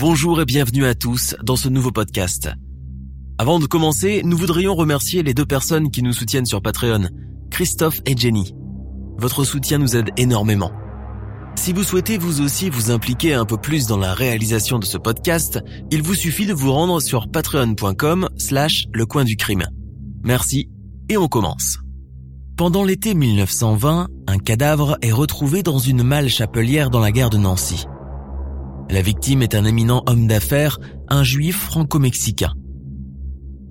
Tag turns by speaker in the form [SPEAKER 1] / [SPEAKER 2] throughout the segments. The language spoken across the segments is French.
[SPEAKER 1] Bonjour et bienvenue à tous dans ce nouveau podcast. Avant de commencer, nous voudrions remercier les deux personnes qui nous soutiennent sur Patreon, Christophe et Jenny. Votre soutien nous aide énormément. Si vous souhaitez vous aussi vous impliquer un peu plus dans la réalisation de ce podcast, il vous suffit de vous rendre sur patreon.com slash le coin du crime. Merci et on commence. Pendant l'été 1920, un cadavre est retrouvé dans une malle chapelière dans la gare de Nancy. La victime est un éminent homme d'affaires, un juif franco-mexicain.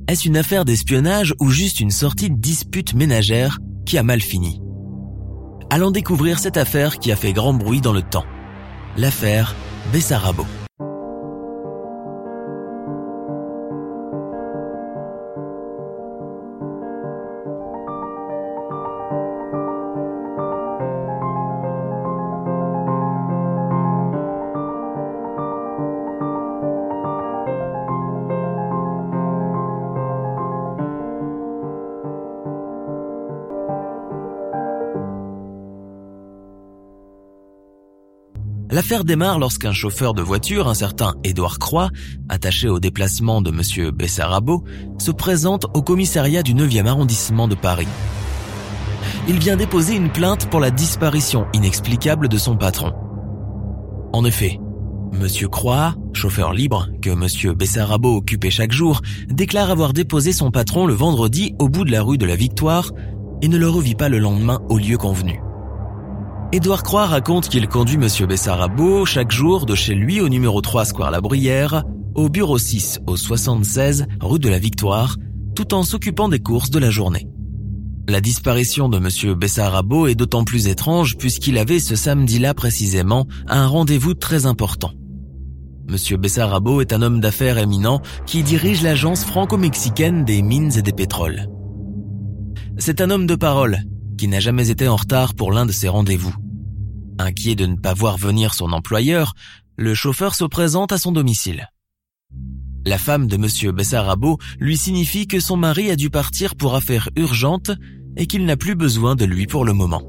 [SPEAKER 1] Est-ce une affaire d'espionnage ou juste une sortie de dispute ménagère qui a mal fini? Allons découvrir cette affaire qui a fait grand bruit dans le temps. L'affaire Bessarabo. L'affaire démarre lorsqu'un chauffeur de voiture, un certain Édouard Croix, attaché au déplacement de M. Bessarabo, se présente au commissariat du 9e arrondissement de Paris. Il vient déposer une plainte pour la disparition inexplicable de son patron. En effet, M. Croix, chauffeur libre que M. Bessarabo occupait chaque jour, déclare avoir déposé son patron le vendredi au bout de la rue de la Victoire et ne le revit pas le lendemain au lieu convenu. Édouard Croix raconte qu'il conduit M. Bessarabo chaque jour de chez lui au numéro 3 Square La Bruyère, au bureau 6 au 76 rue de la Victoire, tout en s'occupant des courses de la journée. La disparition de M. Bessarabo est d'autant plus étrange puisqu'il avait ce samedi-là précisément un rendez-vous très important. M. Bessarabo est un homme d'affaires éminent qui dirige l'agence franco-mexicaine des mines et des pétroles. C'est un homme de parole qui n'a jamais été en retard pour l'un de ses rendez-vous. Inquiet de ne pas voir venir son employeur, le chauffeur se présente à son domicile. La femme de M. Bessarabo lui signifie que son mari a dû partir pour affaires urgentes et qu'il n'a plus besoin de lui pour le moment.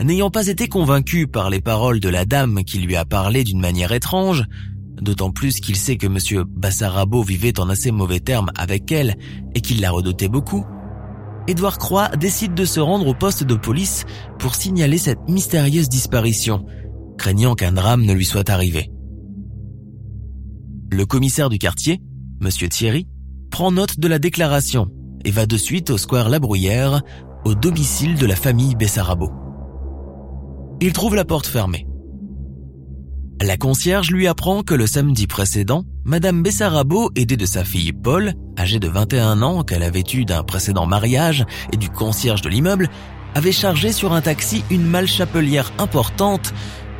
[SPEAKER 1] N'ayant pas été convaincu par les paroles de la dame qui lui a parlé d'une manière étrange, d'autant plus qu'il sait que M. Bessarabo vivait en assez mauvais termes avec elle et qu'il la redoutait beaucoup, Édouard Croix décide de se rendre au poste de police pour signaler cette mystérieuse disparition, craignant qu'un drame ne lui soit arrivé. Le commissaire du quartier, Monsieur Thierry, prend note de la déclaration et va de suite au square La Bruyère, au domicile de la famille Bessarabo. Il trouve la porte fermée. La concierge lui apprend que le samedi précédent, Madame Bessarabo, aidée de sa fille Paul, âgée de 21 ans qu'elle avait eue d'un précédent mariage et du concierge de l'immeuble, avait chargé sur un taxi une malle chapelière importante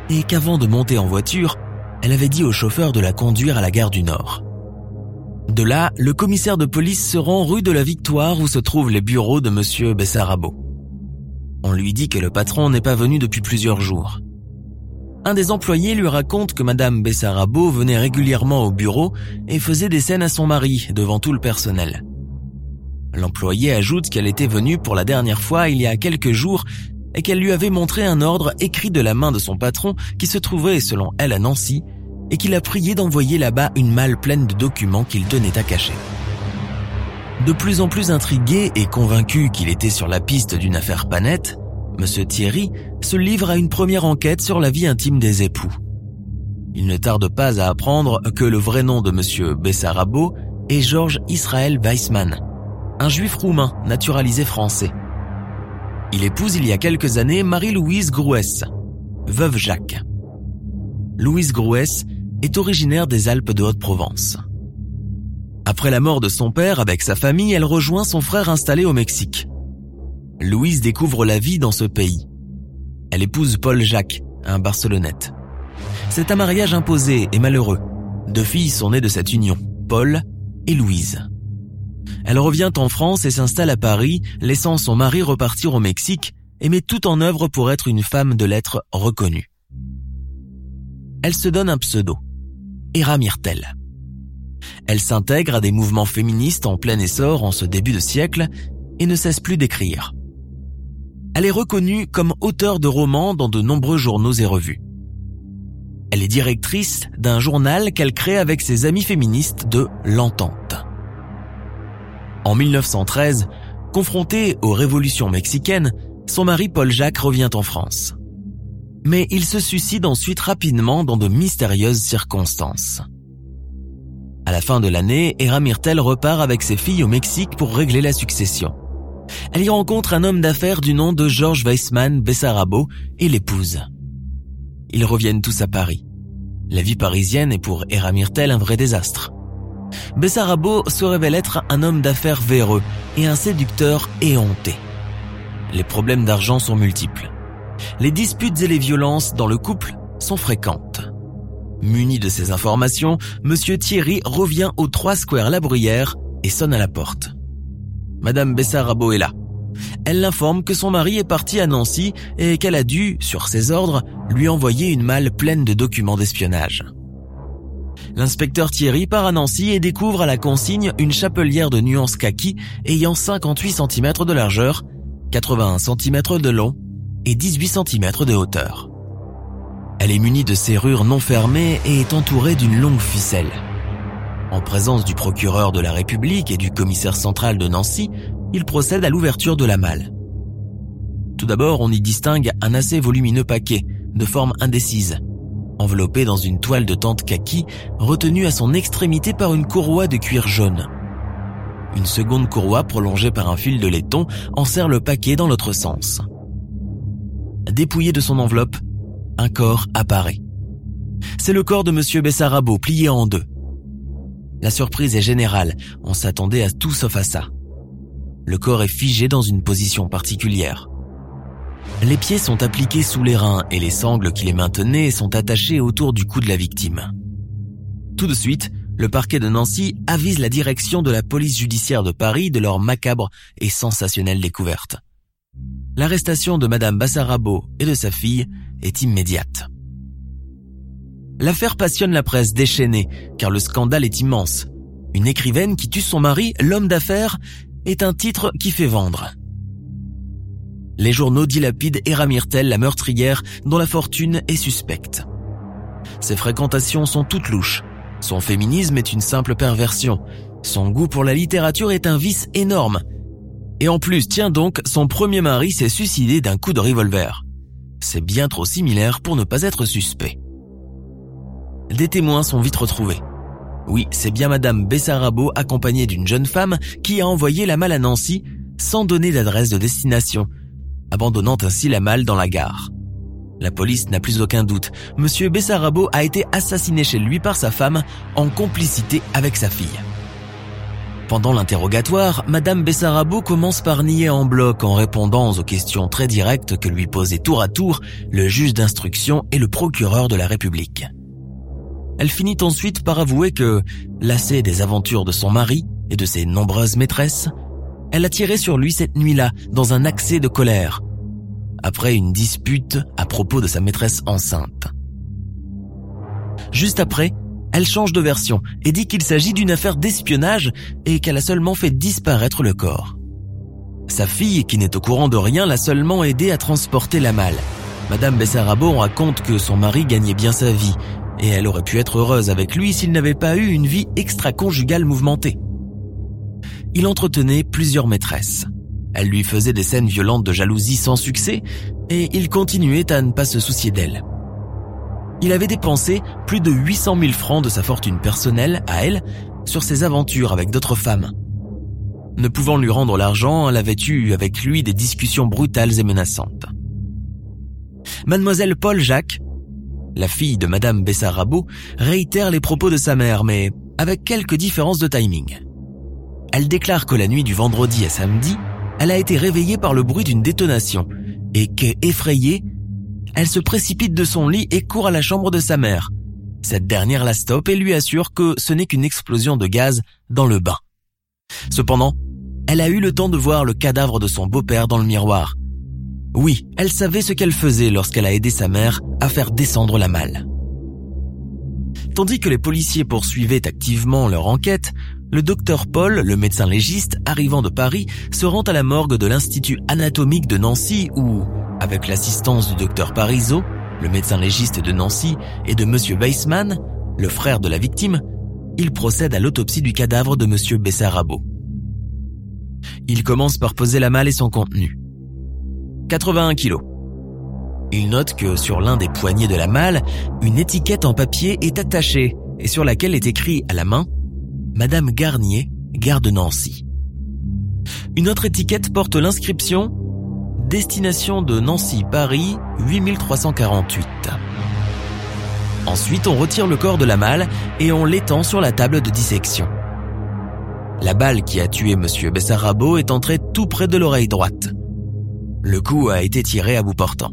[SPEAKER 1] et qu'avant de monter en voiture, elle avait dit au chauffeur de la conduire à la gare du Nord. De là, le commissaire de police se rend rue de la Victoire où se trouvent les bureaux de monsieur Bessarabo. On lui dit que le patron n'est pas venu depuis plusieurs jours. Un des employés lui raconte que Madame Bessarabo venait régulièrement au bureau et faisait des scènes à son mari devant tout le personnel. L'employé ajoute qu'elle était venue pour la dernière fois il y a quelques jours et qu'elle lui avait montré un ordre écrit de la main de son patron qui se trouvait selon elle à Nancy et qu'il a prié d'envoyer là-bas une malle pleine de documents qu'il tenait à cacher. De plus en plus intrigué et convaincu qu'il était sur la piste d'une affaire panette, M. Thierry se livre à une première enquête sur la vie intime des époux. Il ne tarde pas à apprendre que le vrai nom de M. Bessarabo est Georges Israël Weissmann, un juif roumain naturalisé français. Il épouse il y a quelques années Marie-Louise Grouès, veuve Jacques. Louise Grouès est originaire des Alpes de Haute-Provence. Après la mort de son père, avec sa famille, elle rejoint son frère installé au Mexique. Louise découvre la vie dans ce pays. Elle épouse Paul Jacques, un Barcelonnette. C'est un mariage imposé et malheureux. Deux filles sont nées de cette union, Paul et Louise. Elle revient en France et s'installe à Paris, laissant son mari repartir au Mexique et met tout en œuvre pour être une femme de lettres reconnue. Elle se donne un pseudo, Era Myrtel. Elle s'intègre à des mouvements féministes en plein essor en ce début de siècle et ne cesse plus d'écrire. Elle est reconnue comme auteure de romans dans de nombreux journaux et revues. Elle est directrice d'un journal qu'elle crée avec ses amis féministes de L'Entente. En 1913, confrontée aux révolutions mexicaines, son mari Paul Jacques revient en France. Mais il se suicide ensuite rapidement dans de mystérieuses circonstances. À la fin de l'année, Era Myrtel repart avec ses filles au Mexique pour régler la succession. Elle y rencontre un homme d'affaires du nom de George Weissman Bessarabo et l'épouse. Ils reviennent tous à Paris. La vie parisienne est pour Era Myrtel un vrai désastre. Bessarabo se révèle être un homme d'affaires véreux et un séducteur éhonté. Les problèmes d'argent sont multiples. Les disputes et les violences dans le couple sont fréquentes. Muni de ces informations, Monsieur Thierry revient au 3 Square La Bruyère et sonne à la porte. Madame Bessarabo est là. Elle l'informe que son mari est parti à Nancy et qu'elle a dû, sur ses ordres, lui envoyer une malle pleine de documents d'espionnage. L'inspecteur Thierry part à Nancy et découvre à la consigne une chapelière de nuance kaki ayant 58 cm de largeur, 81 cm de long et 18 cm de hauteur. Elle est munie de serrures non fermées et est entourée d'une longue ficelle. En présence du procureur de la République et du commissaire central de Nancy, il procède à l'ouverture de la malle. Tout d'abord, on y distingue un assez volumineux paquet, de forme indécise, enveloppé dans une toile de tente kaki, retenue à son extrémité par une courroie de cuir jaune. Une seconde courroie prolongée par un fil de laiton enserre le paquet dans l'autre sens. Dépouillé de son enveloppe, un corps apparaît. C'est le corps de monsieur Bessarabo plié en deux. La surprise est générale, on s'attendait à tout sauf à ça. Le corps est figé dans une position particulière. Les pieds sont appliqués sous les reins et les sangles qui les maintenaient sont attachées autour du cou de la victime. Tout de suite, le parquet de Nancy avise la direction de la police judiciaire de Paris de leur macabre et sensationnelle découverte. L'arrestation de Madame Bassarabo et de sa fille est immédiate. L'affaire passionne la presse déchaînée, car le scandale est immense. Une écrivaine qui tue son mari, l'homme d'affaires, est un titre qui fait vendre. Les journaux dilapident Era Myrtel, la meurtrière, dont la fortune est suspecte. Ses fréquentations sont toutes louches. Son féminisme est une simple perversion. Son goût pour la littérature est un vice énorme. Et en plus, tiens donc, son premier mari s'est suicidé d'un coup de revolver. C'est bien trop similaire pour ne pas être suspect. Des témoins sont vite retrouvés. Oui, c'est bien Madame Bessarabo accompagnée d'une jeune femme qui a envoyé la malle à Nancy sans donner d'adresse de destination, abandonnant ainsi la malle dans la gare. La police n'a plus aucun doute. Monsieur Bessarabo a été assassiné chez lui par sa femme en complicité avec sa fille. Pendant l'interrogatoire, Madame Bessarabo commence par nier en bloc en répondant aux questions très directes que lui posaient tour à tour le juge d'instruction et le procureur de la République. Elle finit ensuite par avouer que, lassée des aventures de son mari et de ses nombreuses maîtresses, elle a tiré sur lui cette nuit-là dans un accès de colère, après une dispute à propos de sa maîtresse enceinte. Juste après, elle change de version et dit qu'il s'agit d'une affaire d'espionnage et qu'elle a seulement fait disparaître le corps. Sa fille, qui n'est au courant de rien, l'a seulement aidé à transporter la malle. Madame Bessarabo raconte que son mari gagnait bien sa vie et elle aurait pu être heureuse avec lui s'il n'avait pas eu une vie extra-conjugale mouvementée. Il entretenait plusieurs maîtresses. Elle lui faisait des scènes violentes de jalousie sans succès, et il continuait à ne pas se soucier d'elle. Il avait dépensé plus de 800 000 francs de sa fortune personnelle à elle sur ses aventures avec d'autres femmes. Ne pouvant lui rendre l'argent, elle avait eu avec lui des discussions brutales et menaçantes. Mademoiselle Paul Jacques la fille de Madame Bessarabo réitère les propos de sa mère, mais avec quelques différences de timing. Elle déclare que la nuit du vendredi à samedi, elle a été réveillée par le bruit d'une détonation et qu'effrayée, elle se précipite de son lit et court à la chambre de sa mère. Cette dernière la stoppe et lui assure que ce n'est qu'une explosion de gaz dans le bain. Cependant, elle a eu le temps de voir le cadavre de son beau-père dans le miroir. Oui, elle savait ce qu'elle faisait lorsqu'elle a aidé sa mère à faire descendre la malle. Tandis que les policiers poursuivaient activement leur enquête, le docteur Paul, le médecin légiste arrivant de Paris, se rend à la morgue de l'Institut anatomique de Nancy où, avec l'assistance du docteur Parisot, le médecin légiste de Nancy, et de monsieur Weissmann, le frère de la victime, il procède à l'autopsie du cadavre de monsieur Bessarabo. Il commence par poser la malle et son contenu. 81 kilos. Il note que sur l'un des poignets de la malle, une étiquette en papier est attachée et sur laquelle est écrit à la main Madame Garnier, gare de Nancy. Une autre étiquette porte l'inscription Destination de Nancy-Paris 8348. Ensuite, on retire le corps de la malle et on l'étend sur la table de dissection. La balle qui a tué monsieur Bessarabo est entrée tout près de l'oreille droite. Le coup a été tiré à bout portant.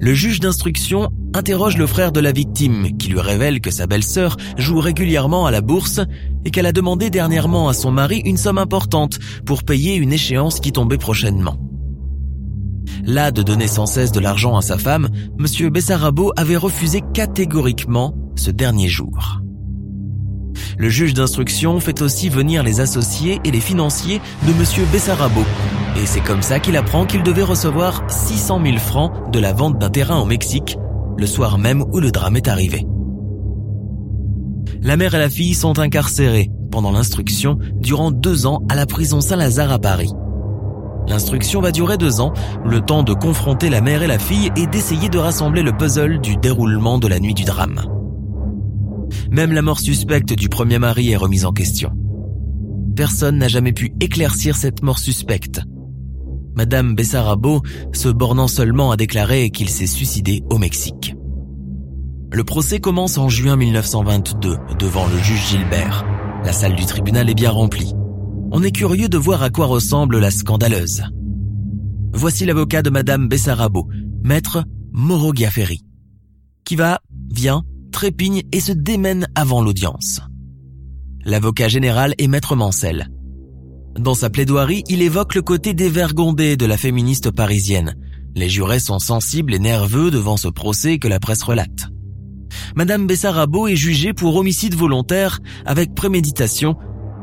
[SPEAKER 1] Le juge d'instruction interroge le frère de la victime qui lui révèle que sa belle-sœur joue régulièrement à la bourse et qu'elle a demandé dernièrement à son mari une somme importante pour payer une échéance qui tombait prochainement. Là de donner sans cesse de l'argent à sa femme, monsieur Bessarabo avait refusé catégoriquement ce dernier jour. Le juge d'instruction fait aussi venir les associés et les financiers de monsieur Bessarabo. Et c'est comme ça qu'il apprend qu'il devait recevoir 600 000 francs de la vente d'un terrain au Mexique, le soir même où le drame est arrivé. La mère et la fille sont incarcérées pendant l'instruction durant deux ans à la prison Saint-Lazare à Paris. L'instruction va durer deux ans, le temps de confronter la mère et la fille et d'essayer de rassembler le puzzle du déroulement de la nuit du drame. Même la mort suspecte du premier mari est remise en question. Personne n'a jamais pu éclaircir cette mort suspecte. Madame Bessarabo se bornant seulement à déclarer qu'il s'est suicidé au Mexique. Le procès commence en juin 1922 devant le juge Gilbert. La salle du tribunal est bien remplie on est curieux de voir à quoi ressemble la scandaleuse. Voici l'avocat de Madame Bessarabo, maître Moreau qui va, vient, trépigne et se démène avant l'audience. L'avocat général est maître Mancel. Dans sa plaidoirie, il évoque le côté dévergondé de la féministe parisienne. Les jurés sont sensibles et nerveux devant ce procès que la presse relate. Madame Bessarabo est jugée pour homicide volontaire avec préméditation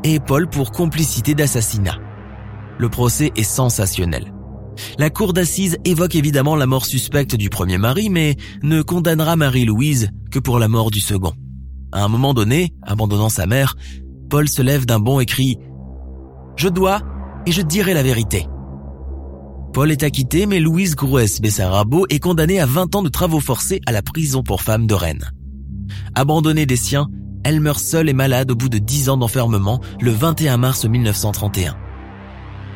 [SPEAKER 1] et Paul pour complicité d'assassinat. Le procès est sensationnel. La cour d'assises évoque évidemment la mort suspecte du premier mari, mais ne condamnera Marie-Louise que pour la mort du second. À un moment donné, abandonnant sa mère, Paul se lève d'un bond et crie ⁇ Je dois et je dirai la vérité !⁇ Paul est acquitté, mais Louise Grouès Bessarabo est condamnée à 20 ans de travaux forcés à la prison pour femmes de Rennes. Abandonnée des siens, elle meurt seule et malade au bout de dix ans d'enfermement le 21 mars 1931.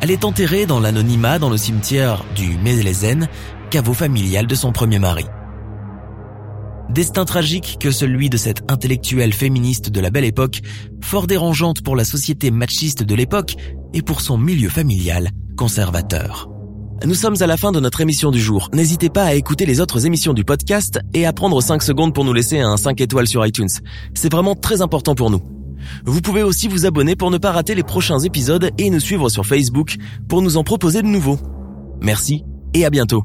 [SPEAKER 1] Elle est enterrée dans l'anonymat dans le cimetière du Mélèzen, caveau familial de son premier mari. Destin tragique que celui de cette intellectuelle féministe de la belle époque, fort dérangeante pour la société machiste de l'époque et pour son milieu familial conservateur. Nous sommes à la fin de notre émission du jour. N'hésitez pas à écouter les autres émissions du podcast et à prendre 5 secondes pour nous laisser un 5 étoiles sur iTunes. C'est vraiment très important pour nous. Vous pouvez aussi vous abonner pour ne pas rater les prochains épisodes et nous suivre sur Facebook pour nous en proposer de nouveaux. Merci et à bientôt.